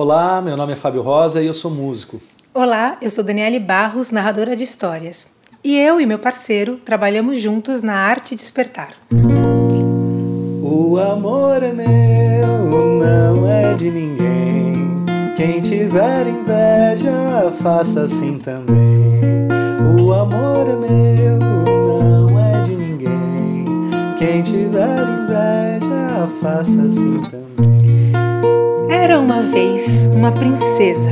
Olá, meu nome é Fábio Rosa e eu sou músico. Olá, eu sou Daniele Barros, narradora de histórias. E eu e meu parceiro trabalhamos juntos na arte despertar. O amor é meu, não é de ninguém. Quem tiver inveja, faça assim também. O amor é meu, não é de ninguém. Quem tiver inveja, faça assim também. Era uma vez uma princesa,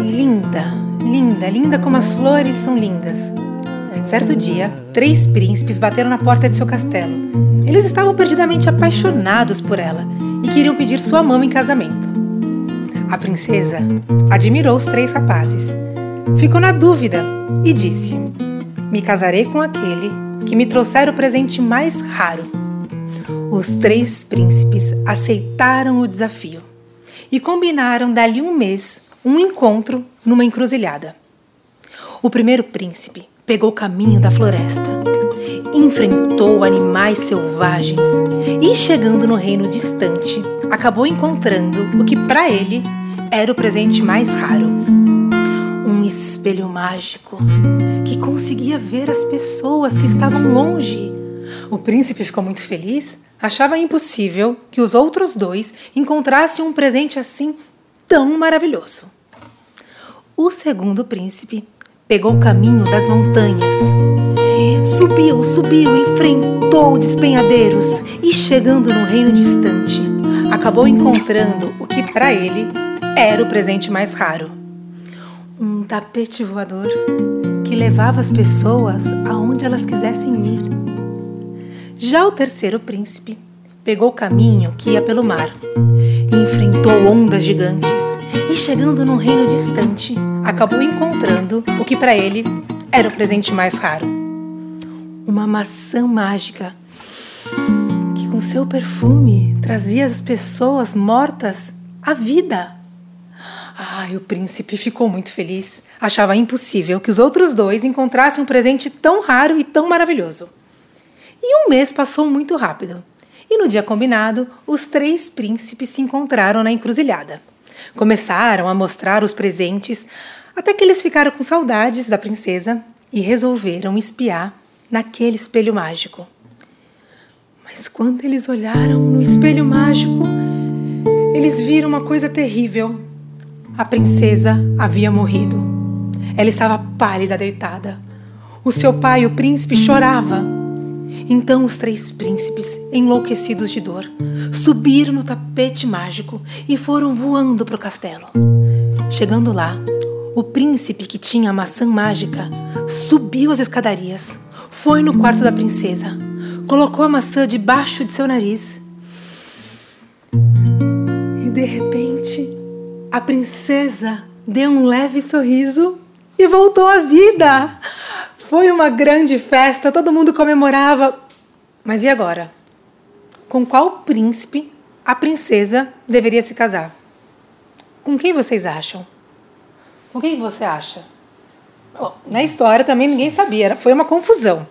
linda, linda, linda como as flores são lindas. Certo dia, três príncipes bateram na porta de seu castelo. Eles estavam perdidamente apaixonados por ela e queriam pedir sua mão em casamento. A princesa admirou os três rapazes, ficou na dúvida e disse: Me casarei com aquele que me trouxer o presente mais raro. Os três príncipes aceitaram o desafio e combinaram dali um mês um encontro numa encruzilhada. O primeiro príncipe pegou o caminho da floresta, enfrentou animais selvagens e, chegando no reino distante, acabou encontrando o que para ele era o presente mais raro: um espelho mágico que conseguia ver as pessoas que estavam longe. O príncipe ficou muito feliz Achava impossível que os outros dois encontrassem um presente assim tão maravilhoso. O segundo príncipe pegou o caminho das montanhas. Subiu, subiu, enfrentou despenhadeiros e, chegando no reino distante, acabou encontrando o que para ele era o presente mais raro: um tapete voador que levava as pessoas aonde elas quisessem ir. Já o terceiro príncipe pegou o caminho que ia pelo mar, enfrentou ondas gigantes e, chegando num reino distante, acabou encontrando o que para ele era o presente mais raro: uma maçã mágica que, com seu perfume, trazia as pessoas mortas à vida. Ai, o príncipe ficou muito feliz. Achava impossível que os outros dois encontrassem um presente tão raro e tão maravilhoso. E um mês passou muito rápido. E no dia combinado, os três príncipes se encontraram na encruzilhada. Começaram a mostrar os presentes, até que eles ficaram com saudades da princesa e resolveram espiar naquele espelho mágico. Mas quando eles olharam no espelho mágico, eles viram uma coisa terrível. A princesa havia morrido. Ela estava pálida, deitada. O seu pai, o príncipe, chorava então os três príncipes, enlouquecidos de dor, subiram no tapete mágico e foram voando para o castelo. Chegando lá, o príncipe que tinha a maçã mágica subiu as escadarias, foi no quarto da princesa, colocou a maçã debaixo de seu nariz e de repente a princesa deu um leve sorriso e voltou à vida. Foi uma grande festa, todo mundo comemorava. Mas e agora? Com qual príncipe a princesa deveria se casar? Com quem vocês acham? Com quem você acha? Bom, na história também ninguém sabia, foi uma confusão.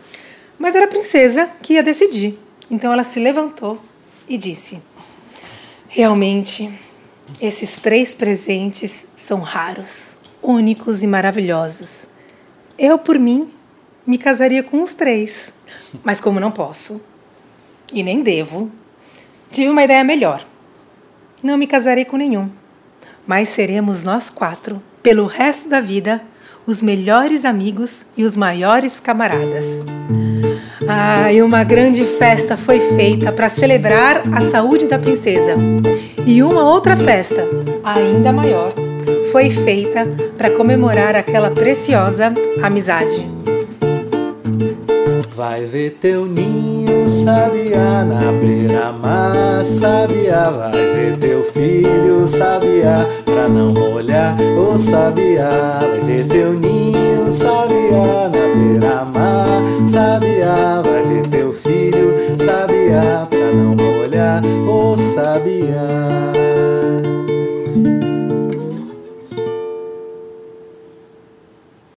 Mas era a princesa que ia decidir. Então ela se levantou e disse: Realmente, esses três presentes são raros, únicos e maravilhosos. Eu, por mim, me casaria com os três. Mas como não posso, e nem devo, tive uma ideia melhor. Não me casarei com nenhum, mas seremos nós quatro, pelo resto da vida, os melhores amigos e os maiores camaradas. Ah, e uma grande festa foi feita para celebrar a saúde da princesa. E uma outra festa, ainda maior, foi feita para comemorar aquela preciosa amizade. Vai ver teu ninho, sabiá, na beira-mar, sabiá. Vai ver teu filho, sabiá, pra não molhar o oh, sabiá. Vai ver teu ninho, sabiá, na beira-mar, sabiá. Vai ver teu filho, sabiá, pra não molhar o oh, sabiá.